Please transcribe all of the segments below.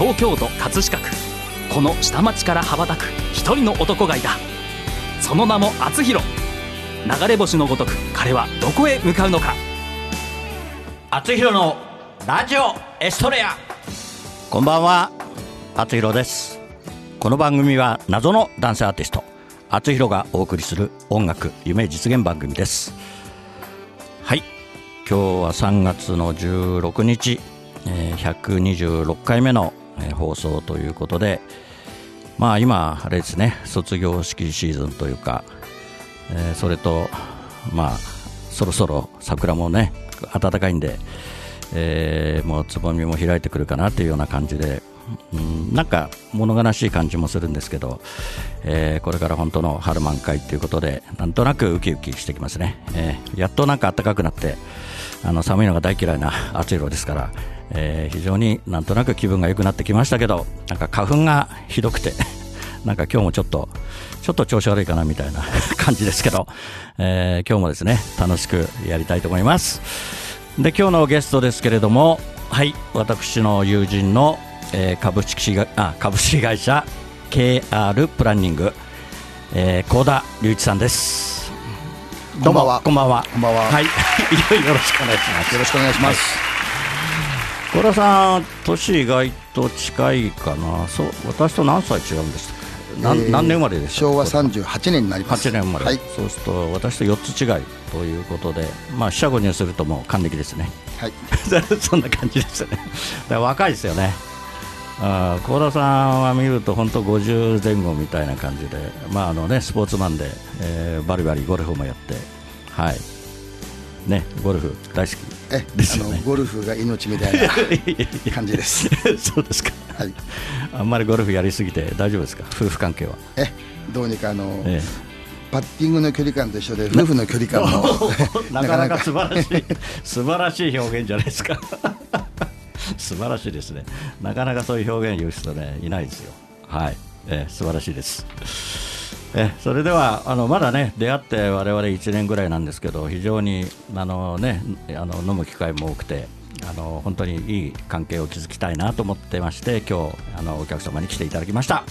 東京都葛飾区。この下町から羽ばたく一人の男がいた。その名も厚弘。流れ星のごとく彼はどこへ向かうのか。厚弘のラジオエストレア。こんばんは。厚弘です。この番組は謎の男性アーティスト厚弘がお送りする音楽夢実現番組です。はい。今日は3月の16日、えー、126回目の、え、放送ということでまあ今あれですね卒業式シーズンというか、えー、それとまあそろそろ桜もね暖かいんで、えー、もうつぼみも開いてくるかなというような感じで、うん、なんか物悲しい感じもするんですけど、えー、これから本当の春満開ということでなんとなくウキウキしてきますね、えー、やっとなんか暖かくなってあの寒いのが大嫌いな暑い色ですから、えー、非常になんとなく気分が良くなってきましたけどなんか花粉がひどくて なんか今日もちょっとちょっと調子悪いかなみたいな感じですけど、えー、今日もですね楽しくやりたいと思います。で今日のゲストですけれどもはい私の友人の、えー、株式があ株式会社 KR プランニング、えー、高田隆一さんです。こんばんは。こんばんは。こんばんは。はい。よろしくお願いします。よろしくお願いします高田さん年意外と近いかな。そう私と何歳違うんですか何,、えー、何年生まれです昭和38年になります。8年生まれ、はい、そうすると私と4つ違いということでまあ四捨五入するともう還暦ですね。はい。そんな感じですよね。だ若いですよね。あ高田さんは見ると本当50前後みたいな感じで、まああのね、スポーツマンで、えー、バリバリゴルフもやって、はいね、ゴルフ大好きですよね。ゴルフが命みたいな 感じです。そうですか、はい、あんまりゴルフやりすぎて大丈夫ですか？夫婦関係は。えどうにかあの、ええ。パッティングの距離感と一緒で夫婦の距離感も。なかなか。素晴らしい。素晴らしい表現じゃないですか。素晴らしいですね。なかなかそういう表現を言う人ねいないですよ。はい、えー、素晴らしいですえそれではあのまだね出会って我々1年ぐらいなんですけど非常にあの、ね、あの飲む機会も多くてあの本当にいい関係を築きたいなと思ってまして今日あのお客様に来ていただきました、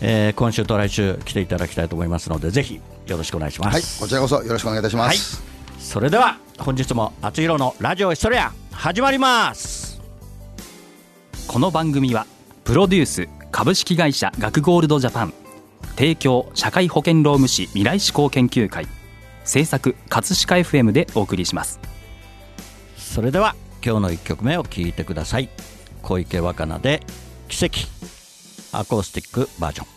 えー、今週と来週来ていただきたいと思いますのでぜひよろしくお願いします、はい、こちらこそよろしくお願いいたします、はい、それでは本日も「あつひろのラジオヒストリア」始まります。この番組はプロデュース株式会社学ゴールドジャパン提供社会保険労務士未来志向研究会。制作葛飾 FM でお送りします。それでは今日の1曲目を聴いてください。小池若菜で奇跡。アコースティックバージョン。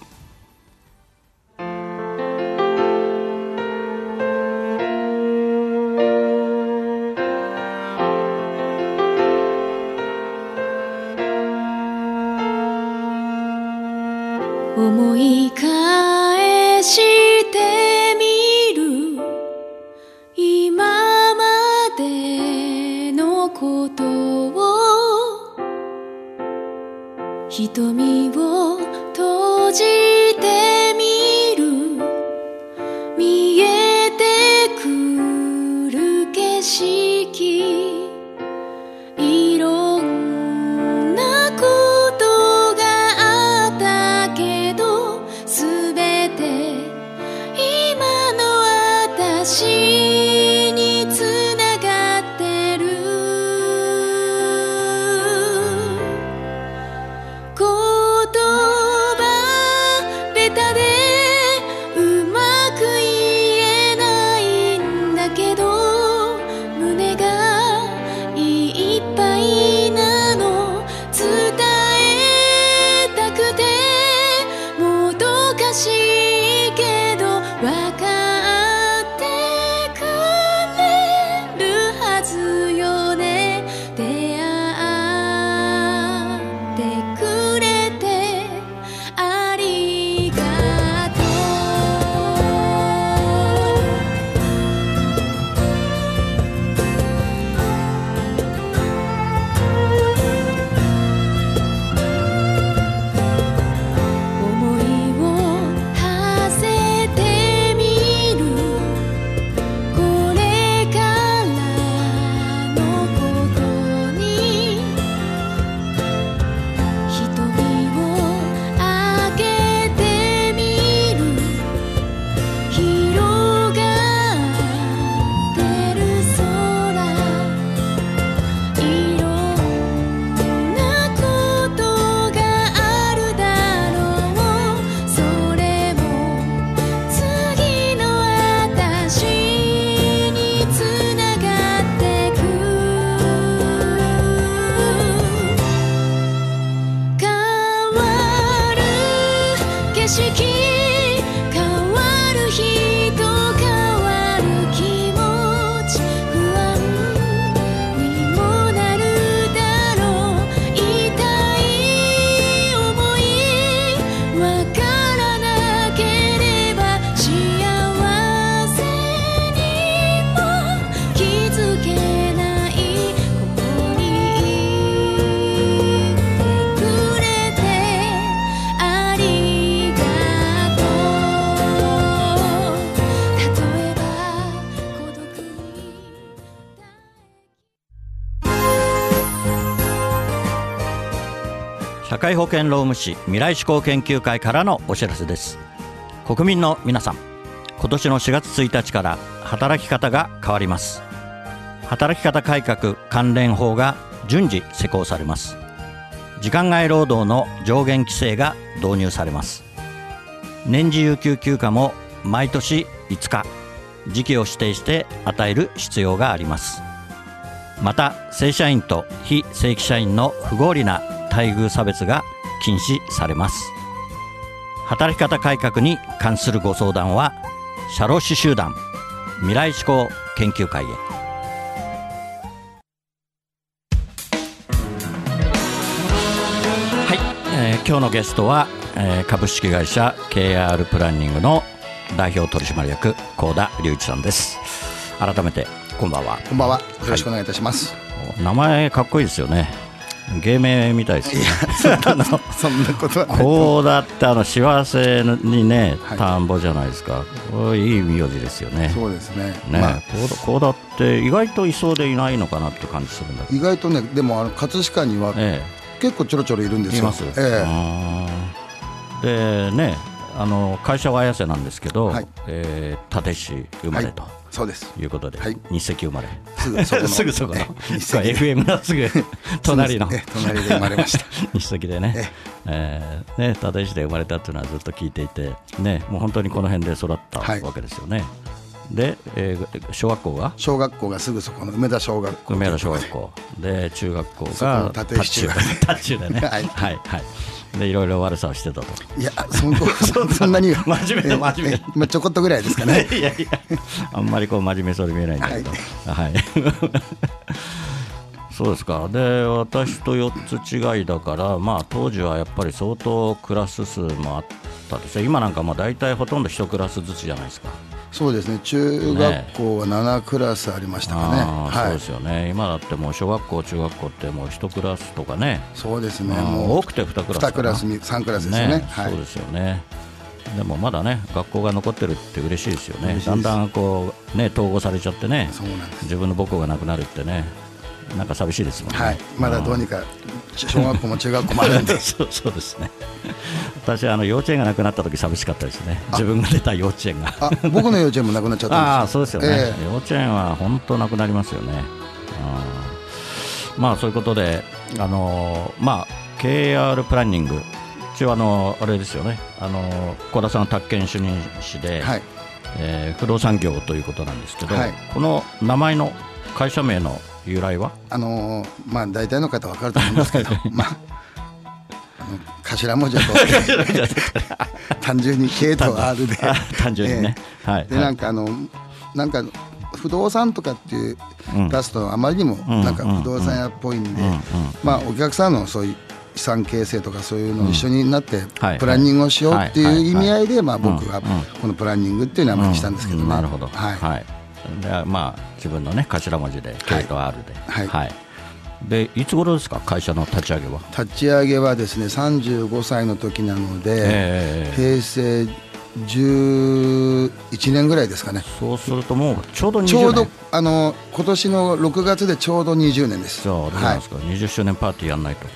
瞳を会保険労務士未来志向研究会からのお知らせです。国民の皆さん今年の4月1日から働き方が変わります。働き方改革関連法が順次施行されます。時間外労働の上限規制が導入されます。年次有給休暇も毎年5日。時期を指定して与える必要があります。また正社員と非正規社員の不合理な待遇差別が禁止されます。働き方改革に関するご相談は社労士集団未来志向研究会へ。はい、えー今日のゲストは、えー株式会社 KR プランニングの代表取締役高田隆一さんです。改めてこんばんは。こんばんは。よろしくお願いいたします。名前かっこいいですよね芸名みたいですよねそんなことは。こうだってあの幸せにねはい。田んぼじゃないですか、いい名字ですよね。そうですね。ね、まあこうだこうだって意外といそうでいないのかなって感じするんだけど。意外とね、でもあの葛飾にはえ結構ちょろちょろいるんですよ。えいます、えあー。でねあの会社は綾瀬なんですけど、はい。えー立石生まれと。えそうです。いうことで、はい。日赤生まれ。すぐそこの すぐそこの。FM のすぐ 隣の。え隣で生まれました。日赤でね、えーね立石で生まれたっていうのはずっと聞いていて、ね、もう本当にこの辺で育ったはい。わけですよね。で、えー小学校が？小学校がすぐそこの梅田小学校。梅田小学校で中学校が立石中で。ね、ははいいはいでいろいろ悪さをしてたと。いや、そんそ そんなに。真面目え真面目えまあちょこっとぐらいですかね。いやいや、あんまりこう真面目そうに見えないんだけど、はい。そうですか。で、私と4つ違いだから、まあ当時はやっぱり相当クラス数もあったですよ。今なんかもう大体ほとんど1クラスずつじゃないですか。そうですね。中学校は7クラスありましたかね。ああそうはいです。よね。今だってもう小学校、中学校ってもう1クラスとかね。そうですね。もう多くて2クラスかな。2クラスに3クラスですよね。はいそう。ですよね。でもまだね、学校が残ってるって嬉しいですよね。だんだんこうね統合されちゃってね。自分の母校がなくなるってね、なんか寂しいですもんね。はい。まだどうにか小学校も中学校もあるんで。そうそうですね。私あの幼稚園がなくなった時寂しかったですね。自分が出た幼稚園が。あ、僕の幼稚園もなくなっちゃったんです ああそうですよね、え幼稚園は本当なくなりますよね。まあそういうことで、あのーまあ KR プランニング、一応あのあれですよね、あの小田さんは宅建主任士で、はい。えー不動産業ということなんですけど、はいこの名前の会社名の由来は？あのーまあ大体の方わかると思うんですけど、まあ。頭文字だと単純に K と R で。あ単純にね、はいでなんかあのなんか不動産とかって出すとあまりにもうんなんか不動産屋っぽいんで、まあお客さんのそういう資産形成とかそういうのを一緒になってはいプランニングをしようってはいいう意味合いでまあ僕がうんうんこのプランニングっていう名前にしたんですけどね。うんなるほど、はい。でまあ自分のね頭文字で K と R で、はい。でいつ頃ですか？会社の立ち上げは？立ち上げはですね35歳の時なので、ええ平成11年ぐらいですかね。そうするともうちょうど20年。ちょうどあの今年の6月でちょうど20年です。じゃあどうですか、20周年パーティーやんないと。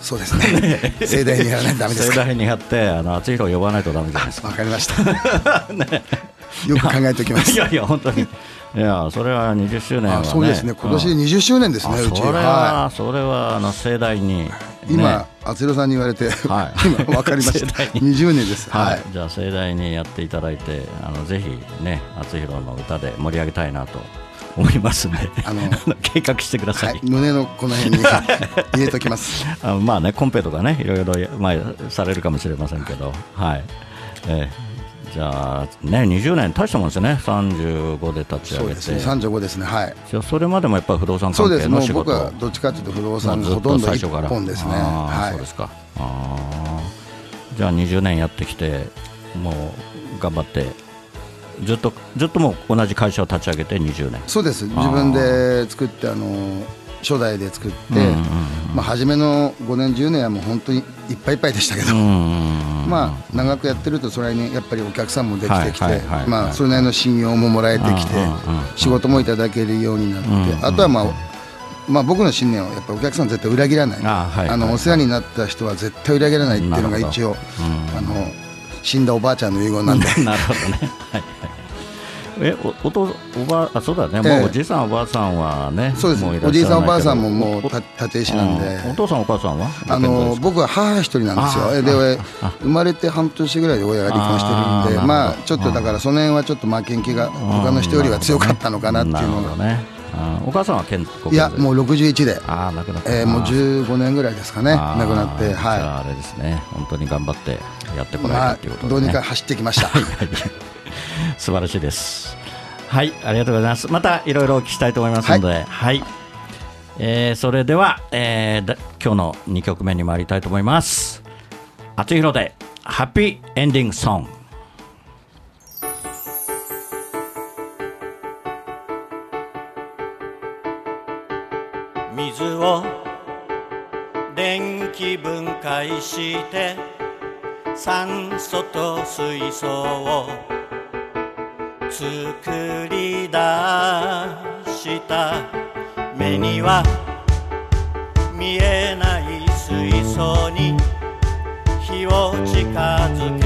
そうですね。盛大にやらないとダメですか？盛大にやってあの厚弘を呼ばないとダメじゃないですか。わかりました。よく考えておきます。いやいや本当にいやそれは20周年はあねそうですね。今年うん20周年ですね。うち。あそれは、はそれはあの盛大に、ね、い。今厚弘さんに言われて、はい 今わかりました。盛大に20年です。はい、はい。じゃあ盛大にやっていただいてあのぜひね厚弘の歌で盛り上げたいなと思いますんであの 計画してください、はい、胸のこの辺に入れときますあまあねコンペとかねいろいろ、まあ、されるかもしれませんけどはい、えー、じゃあね20年大したもんですよね。35で立ち上げて。そうですね。35ですね。はい。じゃあそれまでもやっぱり不動産関そうです。もう係の仕事。僕はどっちかというと不動まあ産ほとんど一最初から。本ですねはいそうですか。あー。じゃあ20年やってきてもう頑張ってずっとずっともう同じ会社を立ち上げて20年。そうです。自分で作ってあの初代で作って、まあ、初めの5年10年はもう本当にいっぱいいっぱいでしたけど、うんまあ、長くやってるとそれにやっぱりお客さんもできてきてまあそれなりの信用ももらえてきて仕事もいただけるようになうんってあとはまあまあ僕の信念はやっぱお客さん絶対裏切らない。あのお世話になった人は絶対裏切らないっていうのが一応うんあの死んだおばあちゃんの遺言なんでなるほどね。はいはい。え、お、おと、おばあ、そうだね。ええもうおじいさん、おばあさんはね。そうですおじいさんおばあさんももうた立石なんでうんお父さん、お母さんは？あの僕は母一人なんですあよ、で生まれて半年ぐらいで親が離婚してるんで、まあちょっとだから、その辺はちょっと負けん気が他の人よりは強かったのかなっていうのが、ね。うんお母さんは健康いや、もう61で、ああ、亡くなった。えーもうあー15年ぐらいですかね、亡くなって、じゃあはあれですね。本当に頑張ってやってい、こられまあたということで、ね。どうにか走ってきました。は い素晴らしいです。はい、ありがとうございます。またいろいろお聞きしたいと思いますので、はい。えーそれでは、えーだ今日の2曲目に参りたいと思います。あつひろで、ハッピーエンディングソング。水を電気分解して酸素と水素を作り出した。目には見えない水槽に火を近づけ。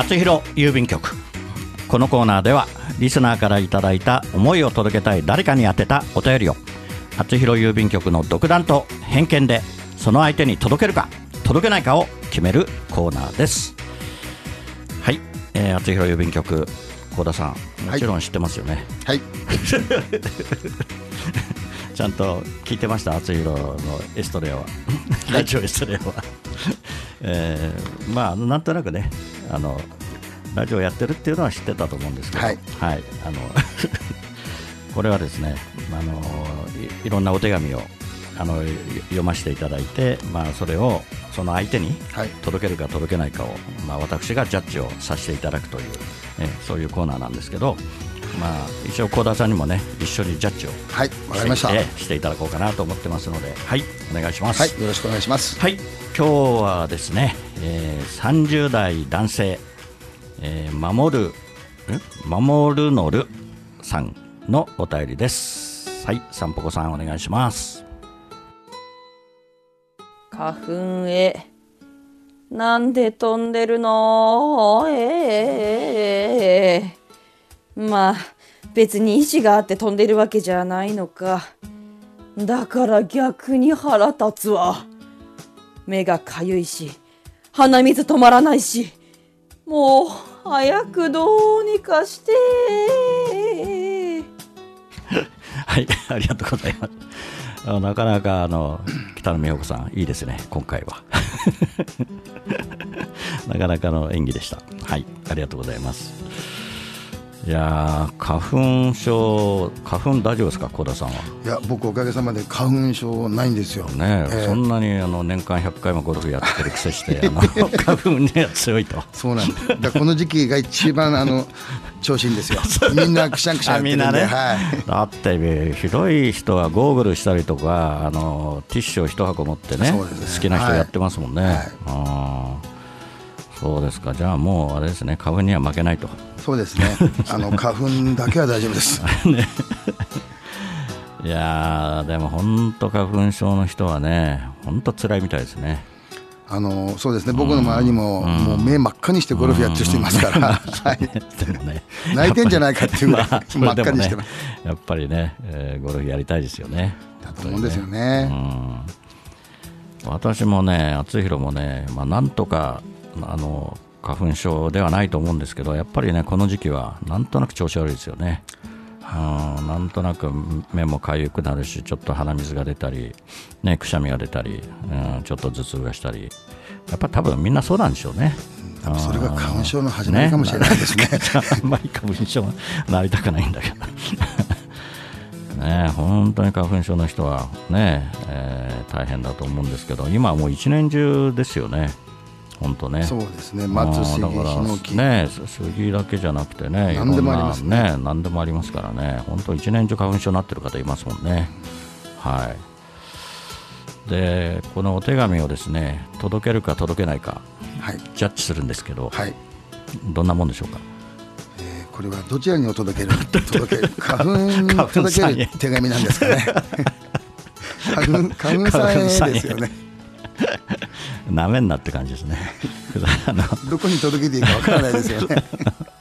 厚弘郵便局。このコーナーではリスナーからいただいた思いを届けたい誰かに宛てたお便りを。厚弘郵便局の独断と偏見でその相手に届けるか届けないかを決めるコーナーです。はい、えー、厚弘郵便局幸田さん。もちろん知ってますよね、はい。ちゃんと聞いてました？厚弘のエストレアは。ラジオエストレアは。えーまあなんとなくねあのラジオやってるっていうのは知ってたと思うんですけど、はい。あの これはですねあのいいろんなお手紙をあのよ読ませていただいて、まあ、それをその相手にはい。届けるか届けないかを、まあ、私がジャッジをさせていただくという、えそういうコーナーなんですけど、まあ、一応幸田さんにもね一緒にジャッジをはいわかりましたはいしてしていただこうかなと思ってますので、はい、お願いします。よろしくお願いしますはい、今日はですね、えー、30代男性、えー、守る、ん守るのるさんのお便りです。はい、さんぽこさんお願いします。花粉へなんで飛んでるの？ええまあ別に意志があって飛んでるわけじゃないのかだから逆に腹立つわ目がかゆいし鼻水止まらないしもう早くどうにかして はい、ありがとうございます。あなかなかあの北野美穂子さんいいですね今回は。なかなかの演技でした。はい、ありがとうございます。いやー花粉症花粉大丈夫ですか小田さんは？いや僕おかげさまで花粉症ないんですよ。ねええそんなにあの年間100回もゴルフやってるくせして あの花粉には強いと。そうなんです。だこの時期が一番あの 調子いいんですよ。みんなくしゃんくしゃんやってるんで、はい。だって広い人はゴーグルしたりとかあのティッシュを一箱持ってねね。好きな人やってますもんね、はい。あーそうですか。じゃあもうあれですね。花粉には負けないと。そうですね。あの花粉だけは大丈夫です。いやーでも本当花粉症の人はね本当辛いみたいですね。あのそうですね。僕の周りにも、もう目真っ赤にしてゴルフやってる人いますから、はい、泣いてんじゃないかっていうぐらい真っ赤にしてます、やっぱりね、えーゴルフやりたいですよね。だと思うんですよね。私もね、厚弘もね、まあ、なんとかあの花粉症ではないと思うんですけど、やっぱりね、この時期はなんとなく調子悪いですよね。うんなんとなく目もかゆくなるし、ちょっと鼻水が出たり、ね、くしゃみが出たり、うん、ちょっと頭痛がしたり、やっぱ多分みんなそうなんでしょうね。それが花粉症の始まりかもしれないですねあんまり花粉症になりたくないんだけど。ねえ本当に花粉症の人はね、えー大変だと思うんですけど、今はもう一年中ですよね、本当ね。そうですね。松杉ヒノキ。ね杉だけじゃなくてね、何でもありますね。何でもありますからね、本当一年中花粉症になってる方いますもんね。はい。で、このお手紙をですね、届けるか届けないかはい、ジャッジするんですけど、はい。どんなもんでしょうか？えーこれはどちらにお届ける？届ける花粉届ける手紙なんですかね。花粉花粉さんへですよねなめんなって感じですね。どこに届けていいかわからないですよね。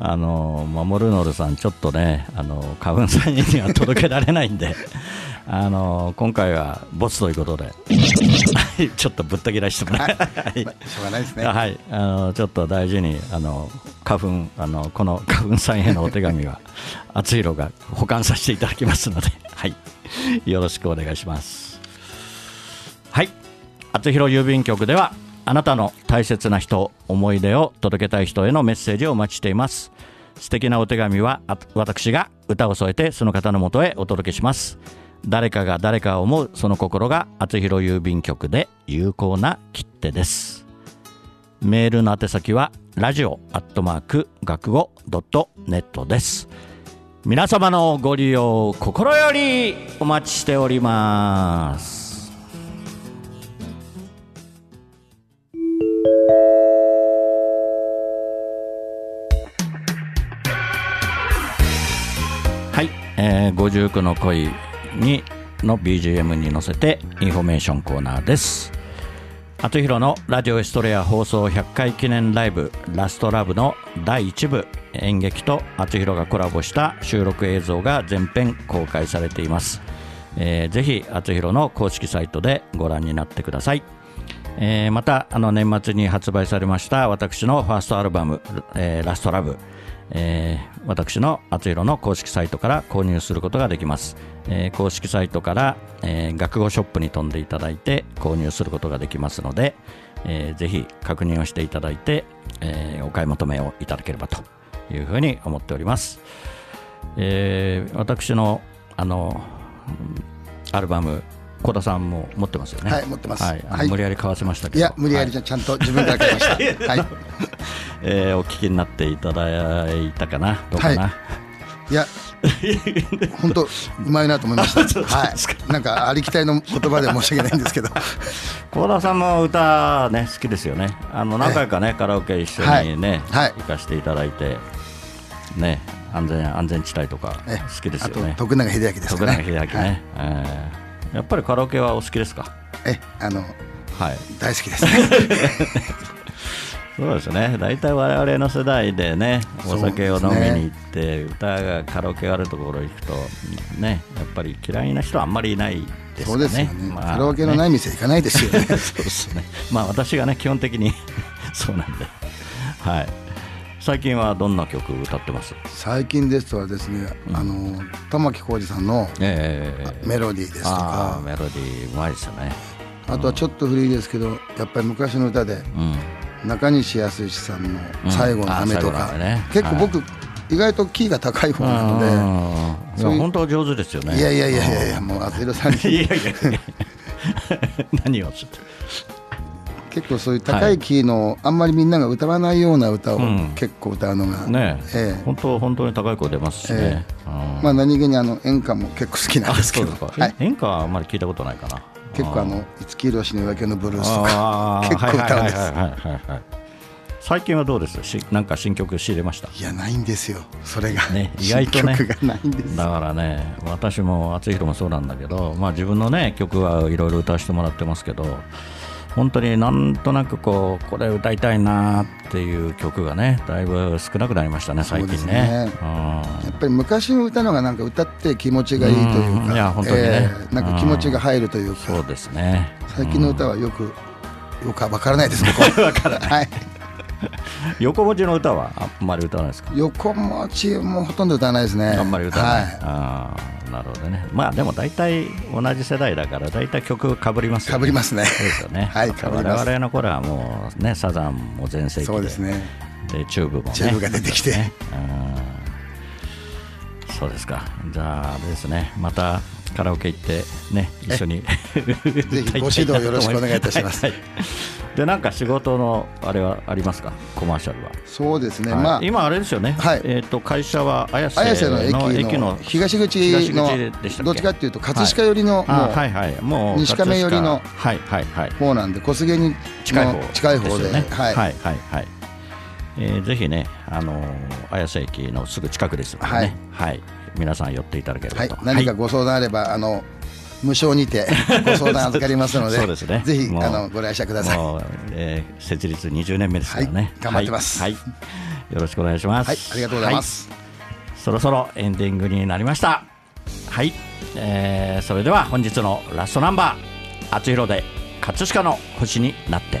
あの守るのるさん、ちょっとね、あの花粉さんには届けられないんで、あの今回はボツということで、はいちょっとぶった切らしてもらい、はい。まあしょうがないですね。はい、あのちょっと大事にあの花粉あのこの花粉さんへのお手紙は厚弘が保管させていただきますので、はい、よろしくお願いします。はい、厚弘郵便局ではあなたの大切な人思い出を届けたい人へのメッセージをお待ちしています。素敵なお手紙は私が歌を添えてその方のもとへお届けします。誰かが誰かを思うその心が厚弘郵便局で有効な切手です。メールの宛先はラジオアットマーク学語ドットネットです。皆様のご利用心よりお待ちしております。はい、えー、59の恋にの BGM に乗せてインフォメーションコーナーです。厚弘のラジオエストレア放送100回記念ライブラストラブの第1部演劇と厚弘がコラボした収録映像が全編公開されています、えーぜひ厚弘の公式サイトでご覧になってください。えーまたあの年末に発売されました私のファーストアルバム「えーラストラブえー私の厚弘の公式サイトから購入することができます、えー公式サイトから、えー学語ショップに飛んでいただいて購入することができますので、えーぜひ確認をしていただいて、えーお買い求めをいただければというふうに思っております、えー私のあのアルバム小田さんも持ってますよね。はい持ってます。はい無理やり買わせましたけど。いや無理やりじはゃちゃんと自分から買いました。はい。えーお聞きになっていただいたかな？どうかな、はい。いや 本当うまいなと思いました。はい。なんかありきたりの言葉で申し訳ないんですけど。幸田さんも歌ね好きですよね。あの何回かね、カラオケ一緒にね、はい。行かせていただいてね安全安全地帯とかえ好きですよね。徳永英明ですかね。徳永英明ね、えーやっぱりカラオケはお好きですか？はいえあのはい。大好きです。ね そうですね。大体我々の世代でねお酒を飲みに行って、歌がカラオケがあるところ行くとねやっぱり嫌いな人はあんまりいないですかね。そうですよね。まあカラオケのない店行かないですよ。ね。そうですね。まあ私がね基本的に そうなんで、はい。最近はどんな曲歌ってます？最近ですとはですねあの玉置浩二さんのええメロディーですとあかあメロディーうまいですよね。あとはちょっと古いですけどやっぱり昔の歌でうん。中西康史さんの「最後の雨」とうんあかね結構僕意外とキーが高い方なので本当上手ですよね。いやいやいやいやいやもう厚弘さんいにやいやいや。何をちょっと。結構そういう高いキーのあんまりみんなが歌わないような歌をうん。結構歌うのがねえ。え本当本当に高い声出ますしね。うんまあ何気にあの演歌も結構好きなんですけど。はい。え演歌はあんまり聞いたことないかな。結構あの五木ひろしの夜明けのブルースとか結構歌うんですはいはいはい。はいはいはい最近はどうです？しなんか新曲仕入れました？いやないんですよ。それが。ね意外とね。新曲がないんです。だからね私も厚弘もそうなんだけど、まあ、自分のね曲はいろいろ歌わせてもらってますけど本当になんとなくこうこれ歌いたいなっていう曲がねだいぶ少なくなりましたね最近ね。ねやっぱり昔の歌のがなんか歌って気持ちがいいといううん。いやか本当にね。ええなんか気持ちが入るといううん。そうかですね。最近の歌はよくよくわからないです僕は わからない、はい、横文字の歌はあんまり歌わないですか？横文字もほとんど歌わないですね。あんまり歌わない、はああなるほどね。まあでも大体同じ世代だから大体曲かぶりますい、よね。かぶりますね。そうですよね、はい被ります。我々の頃はもうねサザンも全盛期でそうですね。でチューブもね。チューブが出てきて。ね。うん。そうですか。じゃああれですね。またカラオケ行ってね一緒に。ぜひご指導よろしくお願いいたします。はい。はいでなんか仕事のあれはありますか？コマーシャルは。そうですね、はい。まあ今あれですよね、はい。えっ、と会社は綾瀬の駅の東口東のどっちかっていうと葛飾寄りのあもうはいはい。もう西亀寄りのはいはいはい。方なんで小菅に近い方。の近い方で。ね。はい、はいはいはい。えーぜひねあのー綾瀬駅のすぐ近くですのでね。はい、皆さん寄っていただければはいと、何かご相談あれば、あの無償にて ご相談預かりますので、そうですね。ぜひあのご来社ください。もう、えー設立20年目ですからね、はい頑張ってます。はいはい。よろしくお願いします。はい、ありがとうございます。はい。そろそろエンディングになりました。はい、えーそれでは本日のラストナンバー「あつひろで葛飾の星になって」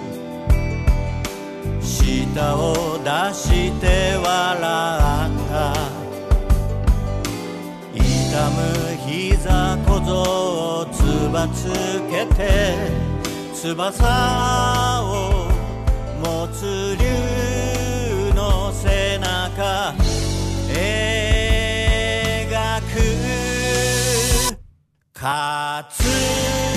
舌を出して笑った痛む膝小僧をつばつけて翼を持つ竜の背中描く勝つ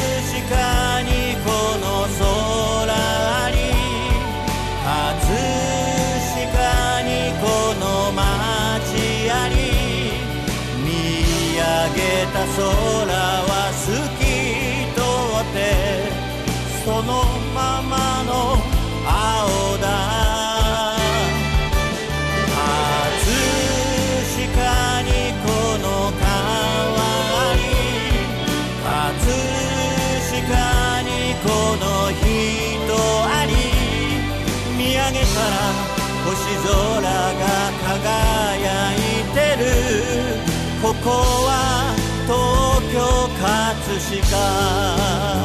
た空は透き通ってそのままの青だ。葛飾にこの川に葛飾にこの人あり見上げたら星空が輝いてる。ここは東京葛飾。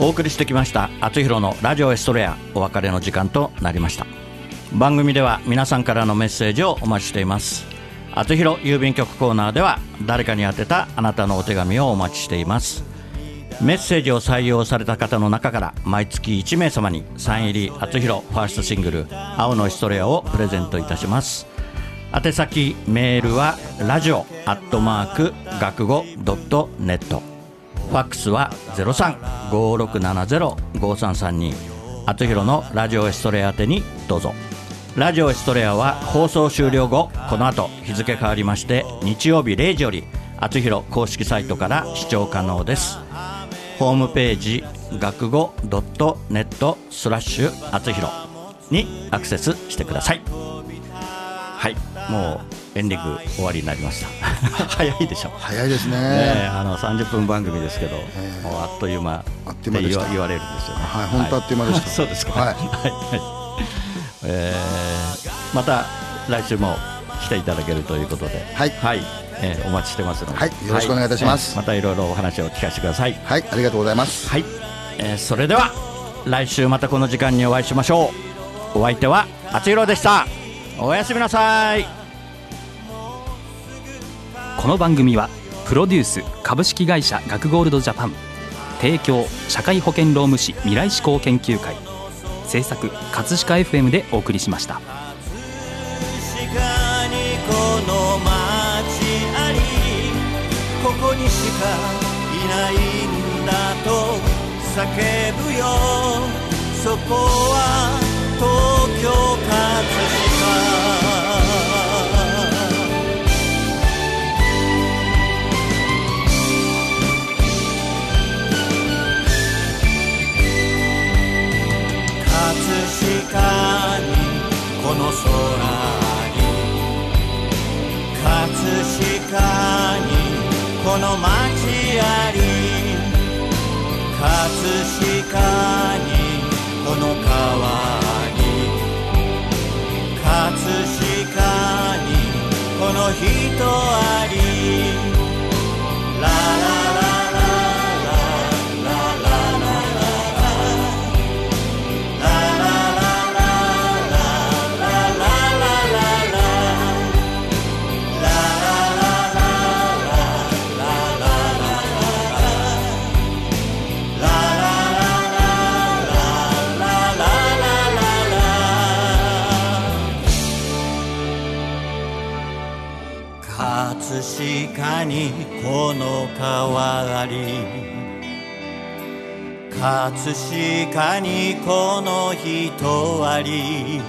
お送りしてきました「あつひろのラジオエストレア」お別れの時間となりました。番組では皆さんからのメッセージをお待ちしています。あつひろ郵便局コーナーでは誰かに宛てたあなたのお手紙をお待ちしています。メッセージを採用された方の中から毎月1名様にサイン入りあつひろファーストシングル「青のエストレア」をプレゼントいたします。宛先メールはラジオアットマーク学語ドットネット。ファックスは0356705332あつひろのラジオエストレア宛てにどうぞ。ラジオエストレアは放送終了後この後日付変わりまして日曜日0時よりあつひろ公式サイトから視聴可能です。ホームページ学語ドットネットスラッシュあつひろにアクセスしてください。はい。もうエンディング終わりになりました。早いでしょ。早いですね。ねえあの30分番組ですけど、もうあっという間あっという間って言われるんですよね。はい本当あっという間でした。そうですか。はい。はい。はい。えーまた来週も来ていただけるということで。はい。えーお待ちしてますので、はい。よろしくお願いいたします。えーまたいろいろお話を聞かせてください。はい。ありがとうございます。はい、えーそれでは来週またこの時間にお会いしましょう。お相手はあつひろでした。おやすみなさいこの番組はプロデュース株式会社学ゴールドジャパン提供社会保険労務士未来志向研究会制作葛飾 FM でお送りしました。確かにこの街ありここにしかいないんだと叫ぶよ。そこは東京葛飾。この空に葛飾にこの街あり葛飾にこの川に葛飾にこの人ありララにこの川あり葛飾にこの人あり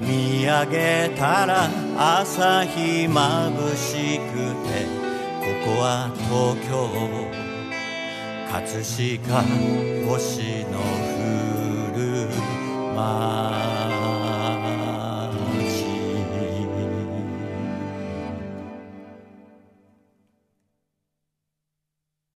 見上げたら朝日まぶしくてここは東京葛飾星の降る街